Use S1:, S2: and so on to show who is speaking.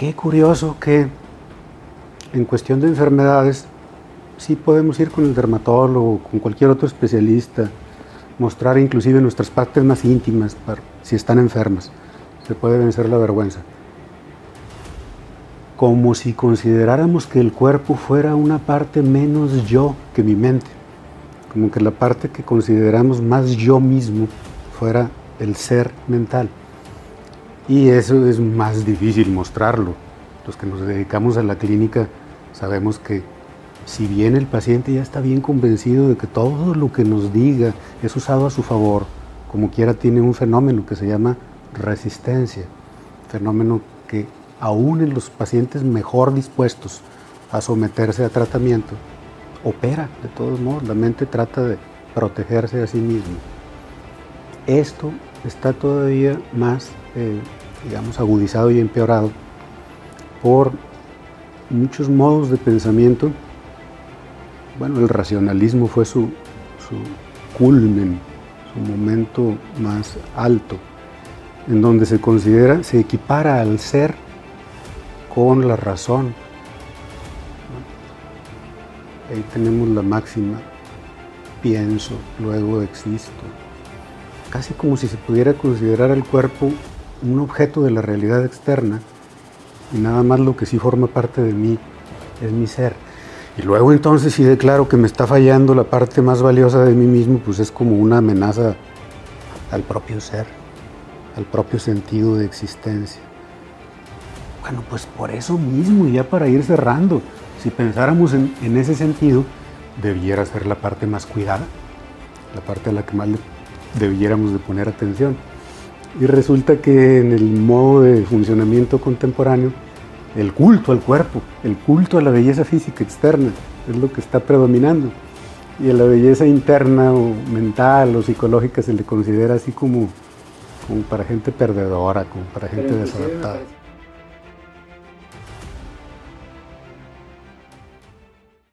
S1: qué curioso que en cuestión de enfermedades sí podemos ir con el dermatólogo, con cualquier otro especialista, mostrar inclusive nuestras partes más íntimas si están enfermas. Se puede vencer la vergüenza. Como si consideráramos que el cuerpo fuera una parte menos yo que mi mente. Como que la parte que consideramos más yo mismo fuera el ser mental. Y eso es más difícil mostrarlo. Los que nos dedicamos a la clínica sabemos que si bien el paciente ya está bien convencido de que todo lo que nos diga es usado a su favor, como quiera tiene un fenómeno que se llama resistencia, fenómeno que aún en los pacientes mejor dispuestos a someterse a tratamiento, opera de todos modos, la mente trata de protegerse a sí misma. Esto está todavía más, eh, digamos, agudizado y empeorado por muchos modos de pensamiento. Bueno, el racionalismo fue su, su culmen, su momento más alto, en donde se considera, se equipara al ser con la razón. Ahí tenemos la máxima, pienso, luego existo. Casi como si se pudiera considerar el cuerpo un objeto de la realidad externa y nada más lo que sí forma parte de mí es mi ser. Y luego entonces si declaro que me está fallando la parte más valiosa de mí mismo, pues es como una amenaza al propio ser, al propio sentido de existencia. Bueno, pues por eso mismo, ya para ir cerrando, si pensáramos en, en, ese sentido, debiera ser la parte más cuidada, la parte a la que más debiéramos de poner atención. Y resulta que en el modo de funcionamiento contemporáneo, el culto al cuerpo, el culto a la belleza física externa, es lo que está predominando. Y a la belleza interna o mental o psicológica se le considera así como, como para gente perdedora, como para gente desadaptada.